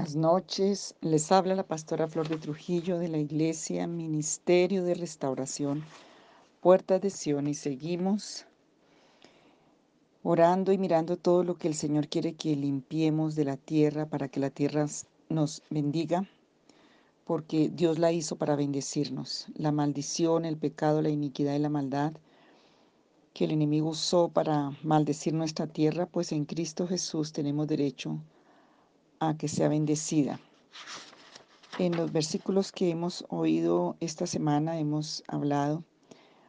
Buenas noches, les habla la pastora Flor de Trujillo de la Iglesia Ministerio de Restauración, Puerta de Sion y seguimos orando y mirando todo lo que el Señor quiere que limpiemos de la tierra para que la tierra nos bendiga, porque Dios la hizo para bendecirnos. La maldición, el pecado, la iniquidad y la maldad que el enemigo usó para maldecir nuestra tierra, pues en Cristo Jesús tenemos derecho a que sea bendecida. En los versículos que hemos oído esta semana hemos hablado,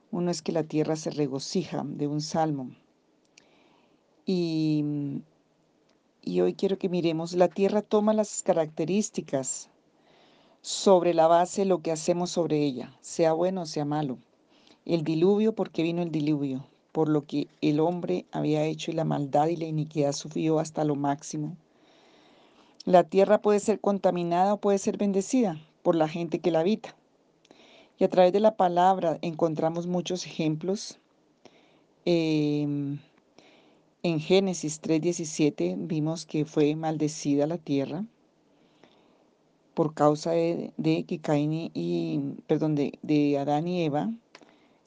uno es que la tierra se regocija de un salmo. Y, y hoy quiero que miremos, la tierra toma las características sobre la base lo que hacemos sobre ella, sea bueno o sea malo. El diluvio, porque vino el diluvio, por lo que el hombre había hecho y la maldad y la iniquidad sufrió hasta lo máximo. La tierra puede ser contaminada o puede ser bendecida por la gente que la habita. Y a través de la palabra encontramos muchos ejemplos. Em, en Génesis 3:17 vimos que fue maldecida la tierra por causa de, que Caín y, perdón, de, de Adán y Eva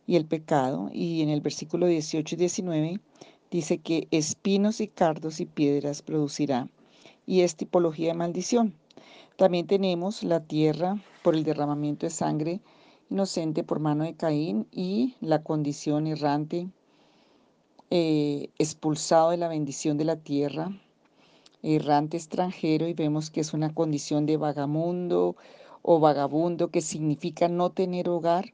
y el pecado. Y en el versículo 18 y 19 dice que espinos y cardos y piedras producirá y es tipología de maldición. También tenemos la tierra por el derramamiento de sangre inocente por mano de Caín y la condición errante, eh, expulsado de la bendición de la tierra, errante extranjero, y vemos que es una condición de vagamundo o vagabundo, que significa no tener hogar,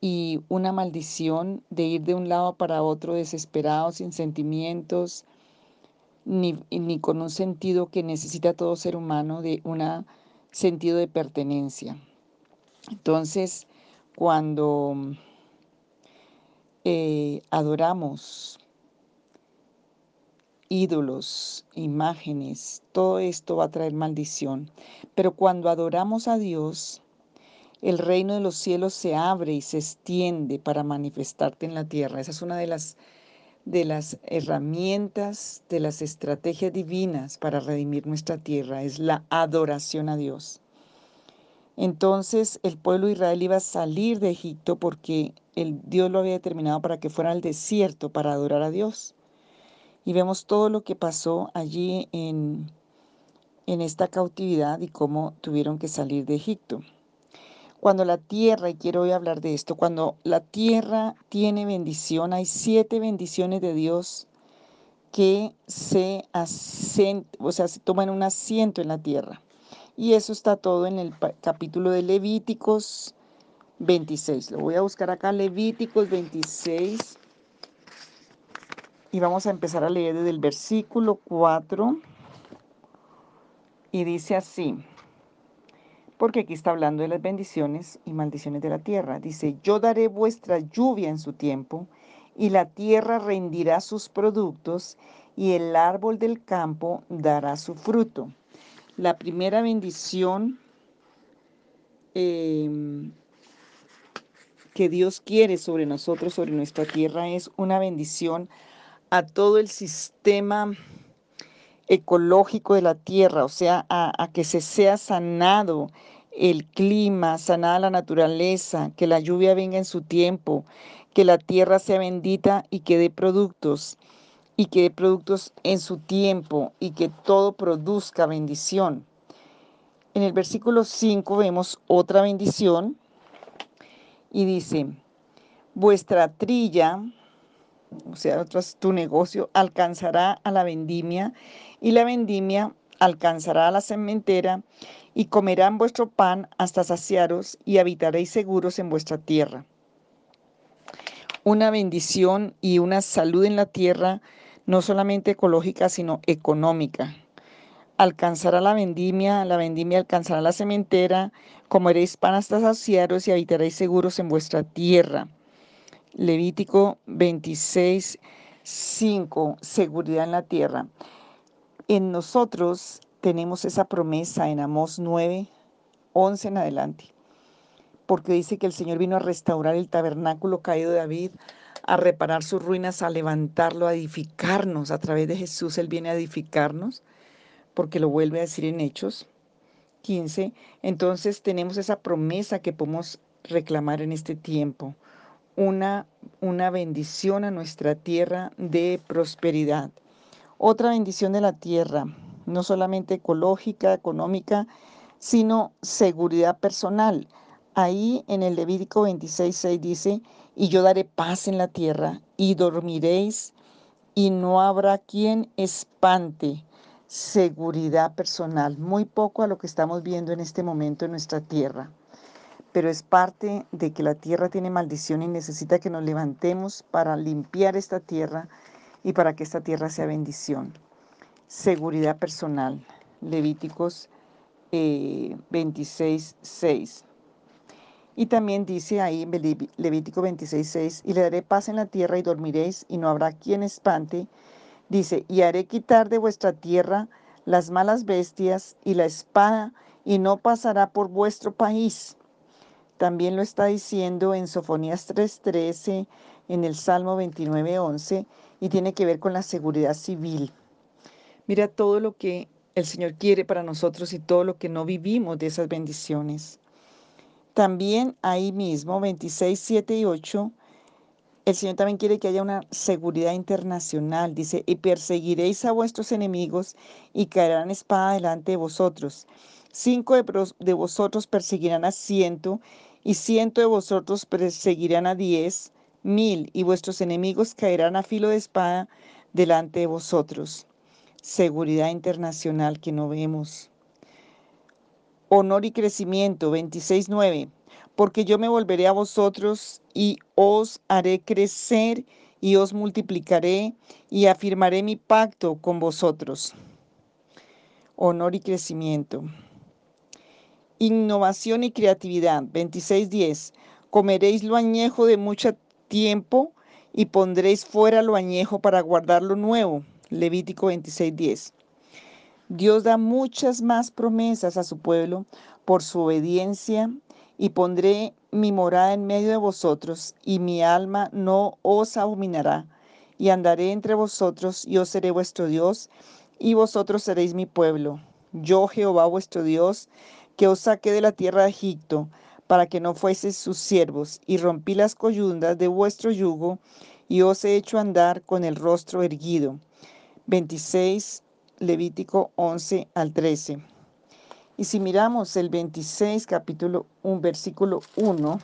y una maldición de ir de un lado para otro desesperado, sin sentimientos, ni, con un sentido que necesita todo ser humano de un sentido de pertenencia. Entonces, cuando eh, adoramos ídolos, imágenes, todo esto va a traer maldición. Pero cuando adoramos a Dios, el reino de los cielos se abre y se extiende para manifestarte en la tierra. Esa es una de las de las herramientas, de las estrategias divinas para redimir nuestra tierra, es la adoración a Dios. Entonces el pueblo de Israel iba a salir de Egipto porque el Dios lo había determinado para que fuera al desierto para adorar a Dios. Y vemos todo lo que pasó allí en, en esta cautividad y cómo tuvieron que salir de Egipto. Cuando la tierra, y quiero hoy hablar de esto, cuando la tierra tiene bendición, hay siete bendiciones de Dios que se, o sea, se toman un asiento en la tierra. Y eso está todo en el capítulo de Levíticos 26. Lo voy a buscar acá, Levíticos 26. Y vamos a empezar a leer desde el versículo 4. Y dice así porque aquí está hablando de las bendiciones y maldiciones de la tierra. Dice, yo daré vuestra lluvia en su tiempo, y la tierra rendirá sus productos, y el árbol del campo dará su fruto. La primera bendición em, que Dios quiere sobre nosotros, sobre nuestra tierra, es una bendición a todo el sistema ecológico de la tierra, o sea, a, que se sea sanado el clima, sanada la naturaleza, que la lluvia venga en su tiempo, que la tierra sea bendita y que dé productos, y que dé productos en su tiempo, y que todo produzca bendición. En el versículo 5 vemos otra bendición y dice, vuestra trilla, o sea, tu negocio, alcanzará a la vendimia y la vendimia alcanzará a la cementera y comerán vuestro pan hasta saciaros y habitaréis seguros en vuestra tierra. Una bendición y una salud en la tierra, no solamente ecológica, sino económica. Alcanzará la vendimia, la vendimia alcanzará la cementera, comeréis pan hasta saciaros y habitaréis seguros en vuestra tierra. Levítico 26, 5, seguridad en la tierra. En nosotros tenemos esa promesa en Amós 9, 11 en adelante, porque dice que el Señor vino a restaurar el tabernáculo caído de David, a reparar sus ruinas, a levantarlo, a edificarnos. A través de Jesús Él viene a edificarnos porque lo vuelve a decir en Hechos 15. Entonces tenemos esa promesa que podemos reclamar en este tiempo, una, una bendición a nuestra tierra de prosperidad. Otra bendición de la tierra, no solamente ecológica, económica, sino seguridad personal. Ahí en el Levítico 26.6 dice, y yo daré paz en la tierra, y dormiréis, y no habrá quien espante seguridad personal. Muy poco a lo que estamos viendo en este momento en nuestra tierra. Pero es parte de que la tierra tiene maldición y necesita que nos levantemos para limpiar esta tierra y para que esta tierra sea bendición. Seguridad personal. Levíticos eh, 26, 6. Y también dice ahí en Levítico 26, 6, y le daré paz en la tierra y dormiréis y no habrá quien espante. Dice, y haré quitar de vuestra tierra las malas bestias y la espada y no pasará por vuestro país. También lo está diciendo en Sofonías 3:13, en el Salmo 29:11 y tiene que ver con la seguridad civil. Mira todo lo que el Señor quiere para nosotros y todo lo que no vivimos de esas bendiciones. También ahí mismo, 26, 7 y 8, el Señor también quiere que haya una seguridad internacional. Dice, y perseguiréis a vuestros enemigos y caerán espada delante de vosotros. Cinco de vosotros perseguirán a ciento y ciento de vosotros perseguirán a diez mil y vuestros enemigos caerán a filo de espada delante de vosotros seguridad internacional que no vemos. Honor y crecimiento, 26.9. Porque yo me volveré a vosotros y os haré crecer y os multiplicaré y afirmaré mi pacto con vosotros. Honor y crecimiento. Innovación y creatividad, 26.10. Comeréis lo añejo de mucho tiempo y pondréis fuera lo añejo para guardar lo nuevo. Levítico 26:10. Dios da muchas más promesas a su pueblo por su obediencia y pondré mi morada en medio de vosotros y mi alma no os abominará y andaré entre vosotros y os seré vuestro Dios y vosotros seréis mi pueblo. Yo Jehová vuestro Dios que os saqué de la tierra de Egipto para que no fueseis sus siervos y rompí las coyundas de vuestro yugo y os he hecho andar con el rostro erguido 26, Levítico 11 al 13. Y si miramos el 26, capítulo 1, versículo 1,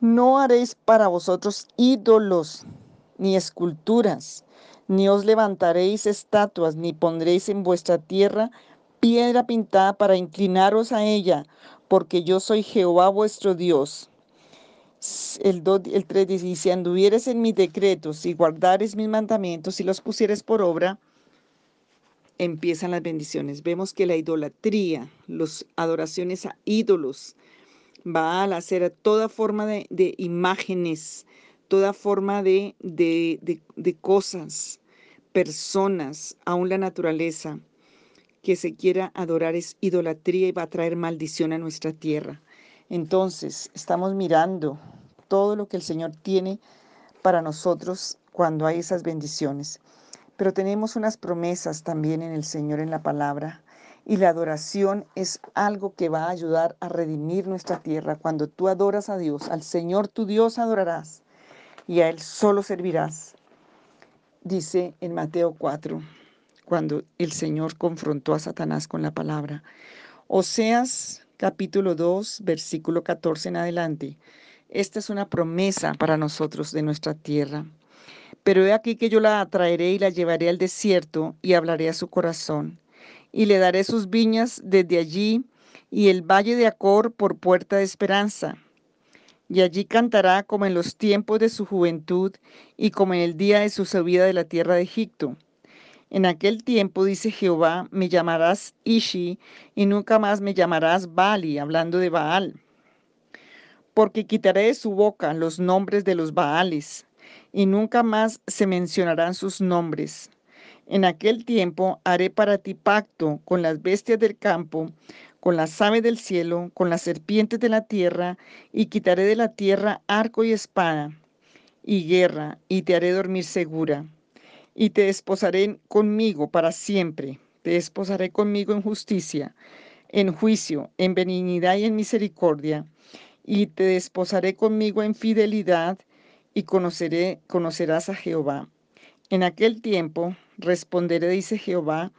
no haréis para vosotros ídolos ni esculturas, ni os levantaréis estatuas, ni pondréis en vuestra tierra piedra pintada para inclinaros a ella, porque yo soy Jehová vuestro Dios el, 2, el 3 dice, y si anduvieres en mis decretos y guardares mis mandamientos y los pusieres por obra, empiezan las bendiciones. Vemos que la idolatría, las adoraciones a ídolos, va a hacer toda forma de, imágenes, toda forma de, de, de cosas, personas, aún la naturaleza, que se quiera adorar es idolatría y va a traer maldición a nuestra tierra. Entonces, estamos mirando todo lo que el Señor tiene para nosotros cuando hay esas bendiciones. Pero tenemos unas promesas también en el Señor en la palabra. Y la adoración es algo que va a ayudar a redimir nuestra tierra. Cuando tú adoras a Dios, al Señor tu Dios adorarás y a Él solo servirás. Dice en Mateo 4, cuando el Señor confrontó a Satanás con la palabra. Oseas capítulo 2, versículo 14 en adelante. Esta es una promesa para nosotros de nuestra tierra. Pero he aquí que yo la atraeré y la llevaré al desierto y hablaré a su corazón. Y le daré sus viñas desde allí y el valle de Acor por puerta de esperanza. Y allí cantará como en los tiempos de su juventud y como en el día de su subida de la tierra de Egipto en aquel tiempo, dice Jehová, me llamarás Ishi y nunca más me llamarás Bali, hablando de Baal. Porque quitaré de su boca los nombres de los Baales y nunca más se mencionarán sus nombres. En aquel tiempo haré para ti pacto con las bestias del campo, con las aves del cielo, con las serpientes de la tierra, y quitaré de la tierra arco y espada y guerra, y te haré dormir segura y te desposaré conmigo para siempre. Te desposaré conmigo en justicia, en juicio, en benignidad y en misericordia, y te desposaré conmigo en fidelidad, y conocerás a Jehová. En aquel tiempo responderé, dice Jehová,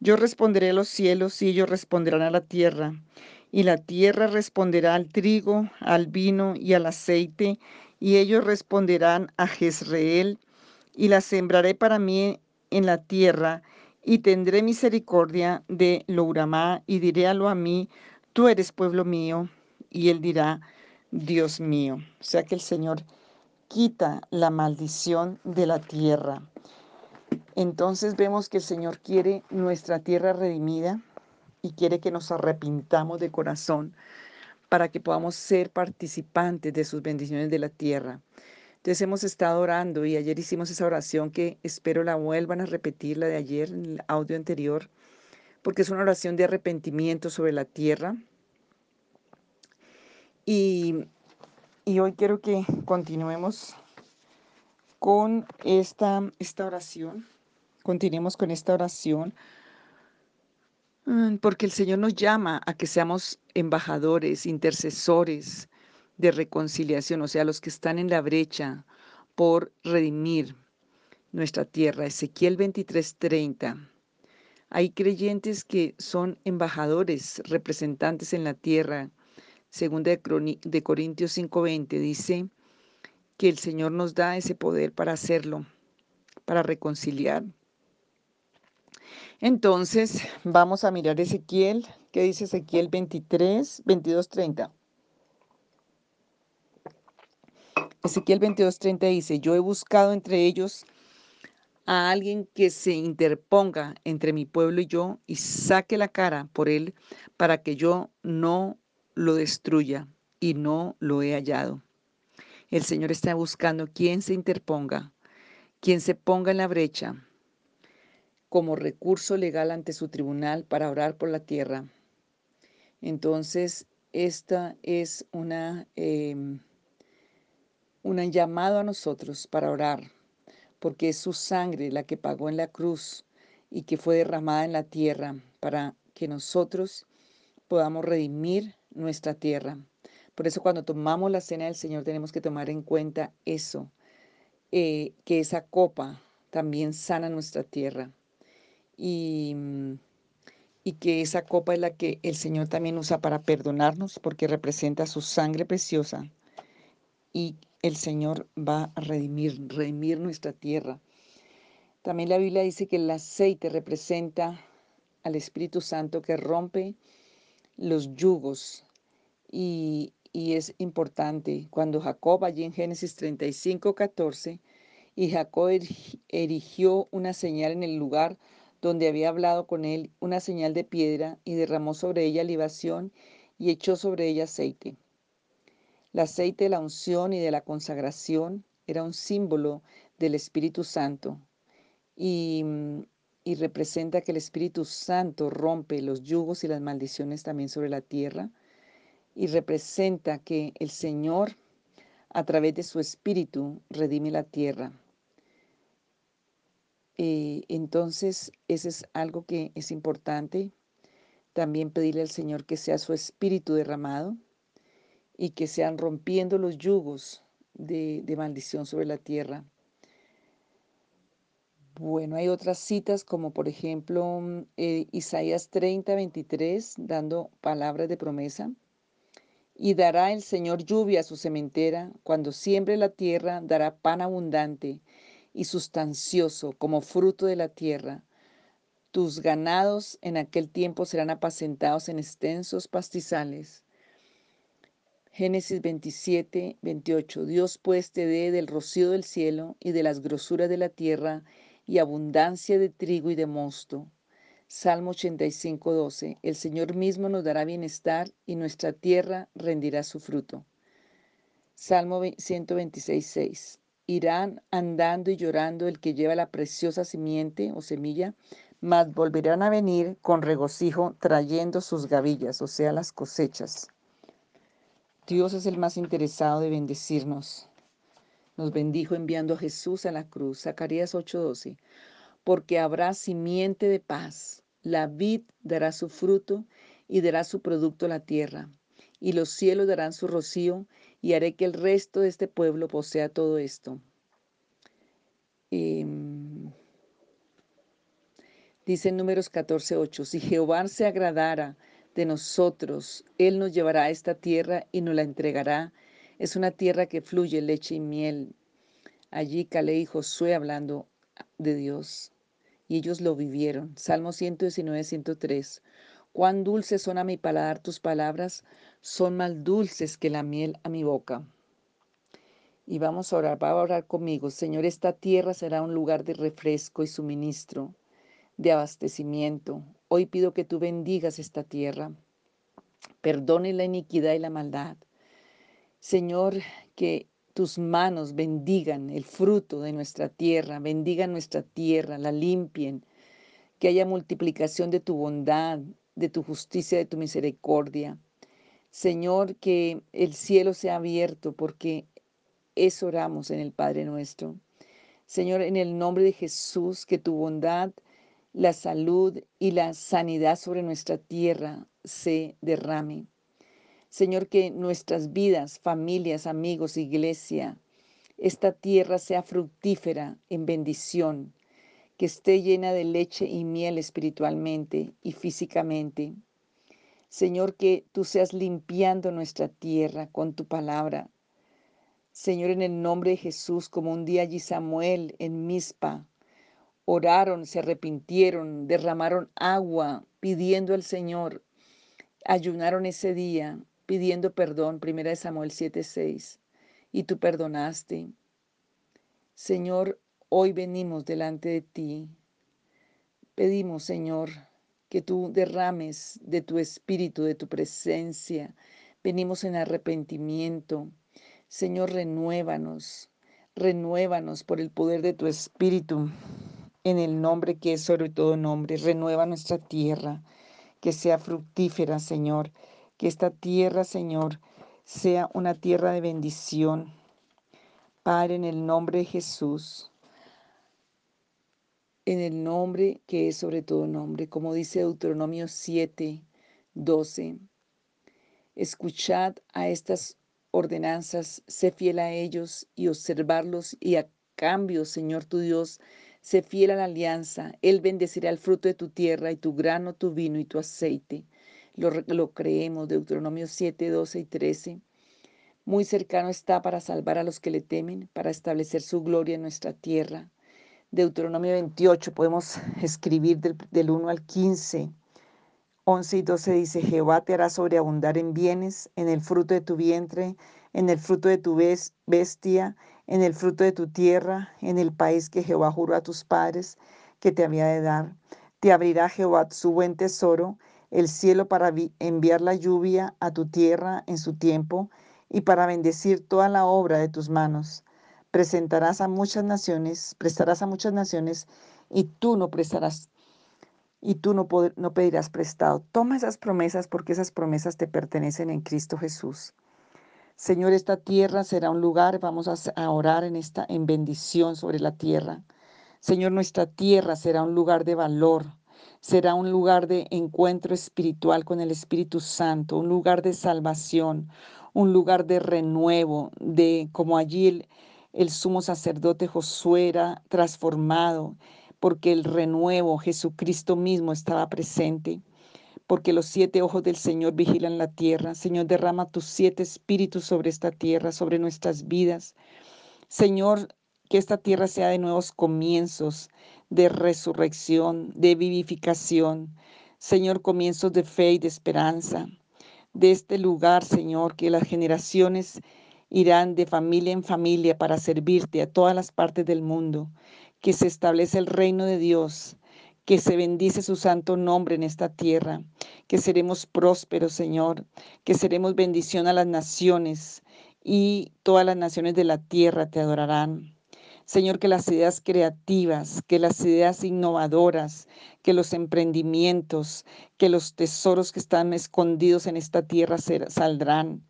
yo responderé a los cielos y ellos responderán a la tierra, y la tierra responderá al trigo, al vino y al aceite, y ellos responderán a Jezreel, y la sembraré para mí en la tierra, y tendré misericordia de Louramá, y diré a lo a mí, tú eres pueblo mío, y él dirá, Dios mío. O sea que el Señor quita la maldición de la tierra. Entonces vemos que el Señor quiere nuestra tierra redimida y quiere que nos arrepintamos de corazón para que podamos ser participantes de sus bendiciones de la tierra. Entonces hemos estado orando y ayer hicimos esa oración que espero la vuelvan a repetir, la de ayer en el audio anterior, porque es una oración de arrepentimiento sobre la tierra. Y, y hoy quiero que continuemos con esta, esta oración. Continuemos con esta oración mm, porque el Señor nos llama a que seamos embajadores, intercesores de reconciliación, o sea, los que están en la brecha por redimir nuestra tierra. Ezequiel 23:30. Hay creyentes que son embajadores, representantes en la tierra. Según de, de Corintios 5:20 dice que el Señor nos da ese poder para hacerlo, para reconciliar. Entonces, vamos a mirar Ezequiel, ¿qué dice Ezequiel 23, 22, 30? Ezequiel 22, 30 dice, yo he buscado entre ellos a alguien que se interponga entre mi pueblo y yo y saque la cara por él para que yo no lo destruya y no lo he hallado. El Señor está buscando quien se interponga, quien se ponga en la brecha como recurso legal ante su tribunal para orar por la tierra. Entonces, esta es una, eh, un llamado a nosotros para orar, porque es su sangre la que pagó en la cruz y que fue derramada en la tierra para que nosotros podamos redimir nuestra tierra. Por eso cuando tomamos la cena del Señor tenemos que tomar en cuenta eso, eh, que esa copa también sana nuestra tierra y, y que esa copa es la que el Señor también usa para perdonarnos porque representa su sangre preciosa y el Señor va a redimir, redimir nuestra tierra. También la Biblia dice que el aceite representa al Espíritu Santo que rompe los yugos y, y es importante cuando Jacob allí en Génesis 35, 14 y Jacob erigió una señal en el lugar donde había hablado con él una señal de piedra y derramó sobre ella libación y echó sobre ella aceite. El aceite de la unción y de la consagración era un símbolo del Espíritu Santo y, y representa que el Espíritu Santo rompe los yugos y las maldiciones también sobre la tierra y representa que el Señor a través de su Espíritu redime la tierra. Eh, entonces, ese es algo que es importante. También pedirle al Señor que sea su espíritu derramado y que sean rompiendo los yugos de, maldición sobre la tierra. Bueno, hay otras citas como por ejemplo mm, eh, Isaías 30, 23, dando palabras de promesa. Y dará el Señor lluvia a su cementera, cuando siembre la tierra dará pan abundante y sustancioso como fruto de la tierra. Tus ganados en aquel tiempo serán apacentados en extensos pastizales. Génesis 27, 28. Dios pues te dé del rocío del cielo y de las grosuras de la tierra y abundancia de trigo y de mosto. Salmo 85, 12. El Señor mismo nos dará bienestar y nuestra tierra rendirá su fruto. Salmo 126, 6 irán andando y llorando el que lleva la preciosa simiente o semilla, mas volverán a venir con regocijo trayendo sus gavillas, o sea, las cosechas. Dios es el más interesado de bendecirnos. Nos bendijo enviando a Jesús a la cruz, Zacarías 8:12, porque habrá simiente de paz La vid dará su fruto y dará su producto la tierra, y los cielos darán su rocío, y haré que el resto de este pueblo posea todo esto. Em, dice en números 14:8, si Jehová se agradara de nosotros, Él nos llevará a esta tierra y nos la entregará. Es una tierra que fluye leche y miel. Allí Calé y Josué hablando de Dios y ellos lo vivieron. Salmo 119, 103. Cuán dulces son a mi paladar tus palabras, son más dulces que la miel a mi boca. Y vamos a orar, va a orar conmigo. Señor, esta tierra será un lugar de refresco y suministro, de abastecimiento. Hoy pido que tú bendigas esta tierra. Perdone la iniquidad y la maldad. Señor, que tus manos bendigan el fruto de nuestra tierra, bendigan nuestra tierra, la limpien, que haya multiplicación de tu bondad, de tu justicia, de tu misericordia. Señor, que el cielo sea abierto porque eso oramos en el Padre nuestro. Señor, en el nombre de Jesús, que tu bondad, la salud y la sanidad sobre nuestra tierra se derrame. Señor, que nuestras vidas, familias, amigos, iglesia, esta tierra sea fructífera en bendición, que esté llena de leche y miel espiritualmente y físicamente. Señor, que tú seas limpiando nuestra tierra con tu palabra. Señor, en el nombre de Jesús, como un día allí Samuel en Mizpa, oraron, se arrepintieron, derramaron agua pidiendo al Señor, ayunaron ese día pidiendo perdón, 1 Samuel 7:6, y tú perdonaste. Señor, hoy venimos delante de ti. Pedimos, Señor, que tú derrames de tu espíritu, de tu presencia. Venimos en arrepentimiento. Señor, renuévanos, renuévanos por el poder de tu espíritu, en el nombre que es sobre todo nombre. Renueva nuestra tierra, que sea fructífera, Señor que esta tierra, Señor, sea una tierra de bendición. Padre, en el nombre de Jesús, en el nombre que es sobre todo nombre, como dice Deuteronomio 7, 12. Escuchad a estas ordenanzas, sé fiel a ellos y observarlos y a cambio, Señor tu Dios, sé fiel a la alianza. Él bendecirá el fruto de tu tierra y tu grano, tu vino y tu aceite lo, creemos, Deuteronomio 7, 12 y 13. Muy cercano está para salvar a los que le temen, para establecer su gloria en nuestra tierra. Deuteronomio 28, podemos escribir del, del 1 al 15. 11 y 12 dice, Jehová te hará sobreabundar en bienes, en el fruto de tu vientre, en el fruto de tu bestia, en el fruto de tu tierra, en el país que Jehová juró a tus padres que te había de dar. Te abrirá Jehová su buen tesoro el cielo para enviar la lluvia a tu tierra en su tiempo y para bendecir toda la obra de tus manos. Presentarás a muchas naciones, prestarás a muchas naciones y tú no prestarás y tú no, no pedirás prestado. Toma esas promesas porque esas promesas te pertenecen en Cristo Jesús. Señor, esta tierra será un lugar, vamos a orar en esta en bendición sobre la tierra. Señor, nuestra tierra será un lugar de valor, será un lugar de encuentro espiritual con el Espíritu Santo, un lugar de salvación, un lugar de renuevo, de como allí el, sumo sacerdote Josué era transformado, porque el renuevo, Jesucristo mismo estaba presente porque los siete ojos del Señor vigilan la tierra. Señor, derrama tus siete espíritus sobre esta tierra, sobre nuestras vidas. Señor, que esta tierra sea de nuevos comienzos, de resurrección, de vivificación. Señor, comienzos de fe y de esperanza. De este lugar, Señor, que las generaciones irán de familia en familia para servirte a todas las partes del mundo. Que se establece el reino de Dios, que se bendice su santo nombre en esta tierra, que seremos prósperos, Señor, que seremos bendición a las naciones y todas las naciones de la tierra te adorarán. Señor, que las ideas creativas, que las ideas innovadoras, que los emprendimientos, que los tesoros que están escondidos en esta tierra saldrán.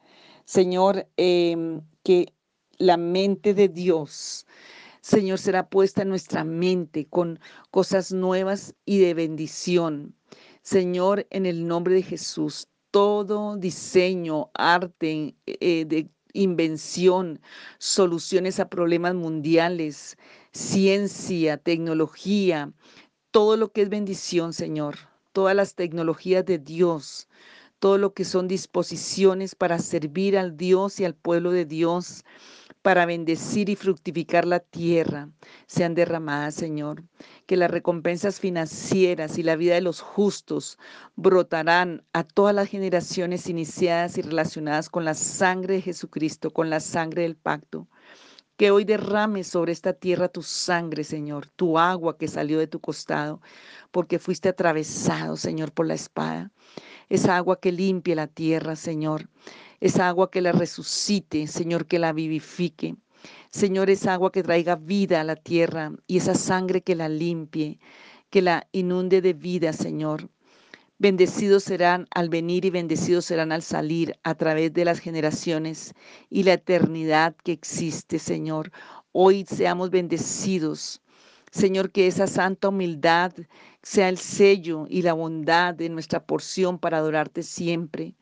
Señor, em, que la mente de Dios Señor, será puesta en nuestra mente con cosas nuevas y de bendición. Señor, en el nombre de Jesús, todo diseño, arte, eh, de invención, soluciones a problemas mundiales, ciencia, tecnología, todo lo que es bendición, Señor, todas las tecnologías de Dios, todo lo que son disposiciones para servir al Dios y al pueblo de Dios, para bendecir y fructificar la tierra, sean derramadas, Señor. Que las recompensas financieras y la vida de los justos brotarán a todas las generaciones iniciadas y relacionadas con la sangre de Jesucristo, con la sangre del pacto. Que hoy derrame sobre esta tierra tu sangre, Señor, tu agua que salió de tu costado, porque fuiste atravesado, Señor, por la espada. Esa agua que limpie la tierra, Señor. Esa agua que la resucite, Señor, que la vivifique. Señor, esa agua que traiga vida a la tierra y esa sangre que la limpie, que la inunde de vida, Señor. Bendecidos serán al venir y bendecidos serán al salir a través de las generaciones y la eternidad que existe, Señor. Hoy seamos bendecidos. Señor, que esa santa humildad sea el sello y la bondad de nuestra porción para adorarte siempre,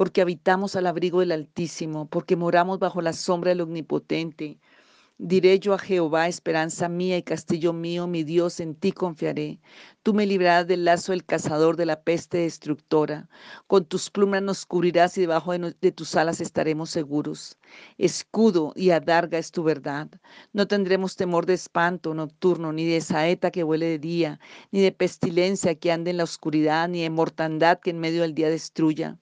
porque habitamos al abrigo del Altísimo, porque moramos bajo la sombra del Omnipotente, Diré yo a Jehová, esperanza mía y castillo mío, mi Dios, en ti confiaré. Tú me librarás del lazo del cazador, de la peste destructora. Con tus plumas nos cubrirás y debajo de, tus alas estaremos seguros. Escudo y adarga es tu verdad. No tendremos temor de espanto nocturno, ni de saeta que huele de día, ni de pestilencia que ande en la oscuridad, ni de mortandad que en medio del día destruya.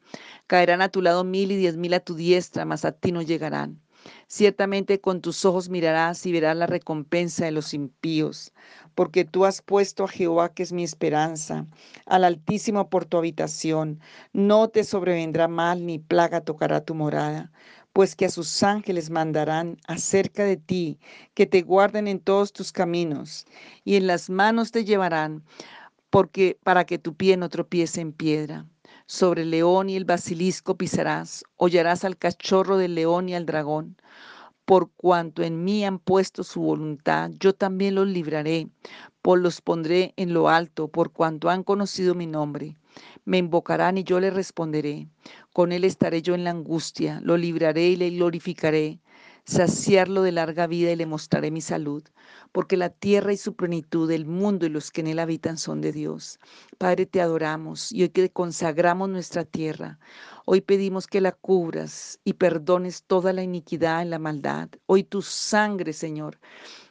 Caerán a tu lado mil y diez mil a tu diestra, mas a ti no llegarán. Ciertamente con tus ojos mirarás y verás la recompensa de los impíos, porque tú has puesto a Jehová, que es mi esperanza, al Altísimo por tu habitación. No te sobrevendrá mal ni plaga tocará tu morada, pues que a sus ángeles mandarán acerca de ti, que te guarden en todos tus caminos, y en las manos te llevarán, porque para que tu pie no tropiece en piedra. Sobre el león y el basilisco pisarás, hollarás al cachorro del león y al dragón. Por cuanto en mí han puesto su voluntad, yo también los libraré, por los pondré en lo alto, por cuanto han conocido mi nombre. Me invocarán y yo les responderé. Con él estaré yo en la angustia, lo libraré y le glorificaré saciarlo de larga vida y le mostraré mi salud, porque la tierra y su plenitud, el mundo y los que en él habitan son de Dios. Padre, te adoramos y hoy que consagramos nuestra tierra, hoy pedimos que la cubras y perdones toda la iniquidad y la maldad. Hoy tu sangre, Señor,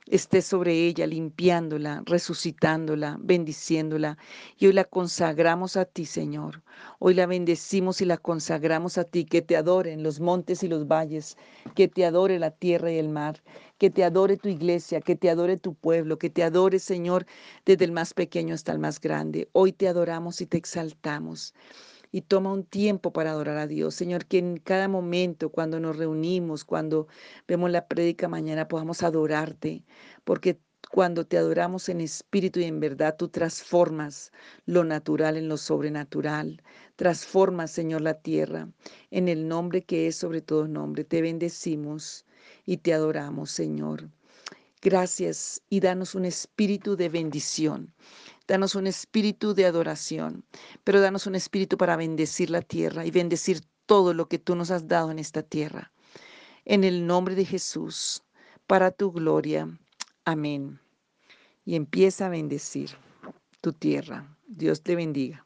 esté sobre ella, limpiándola, resucitándola, bendiciéndola. Y hoy la consagramos a ti, Señor. Hoy la bendecimos y la consagramos a ti, que te adoren los montes y los valles, que te adore la tierra y el mar, que te adore tu iglesia, que te adore tu pueblo, que te adore, Señor, desde el más pequeño hasta el más grande. Hoy te adoramos y te exaltamos y toma un tiempo para adorar a Dios. Señor, que en cada momento, cuando nos reunimos, cuando vemos la prédica mañana, podamos adorarte, porque cuando te adoramos en espíritu y en verdad, tú transformas lo natural en lo sobrenatural. Transformas, Señor, la tierra en el nombre que es sobre todo nombre. Te bendecimos y te adoramos, Señor. Gracias y danos un espíritu de bendición. Danos un espíritu de adoración, pero danos un espíritu para bendecir la tierra y bendecir todo lo que tú nos has dado en esta tierra. En el nombre de Jesús, para tu gloria. Amén. Y empieza a bendecir tu tierra. Dios te bendiga.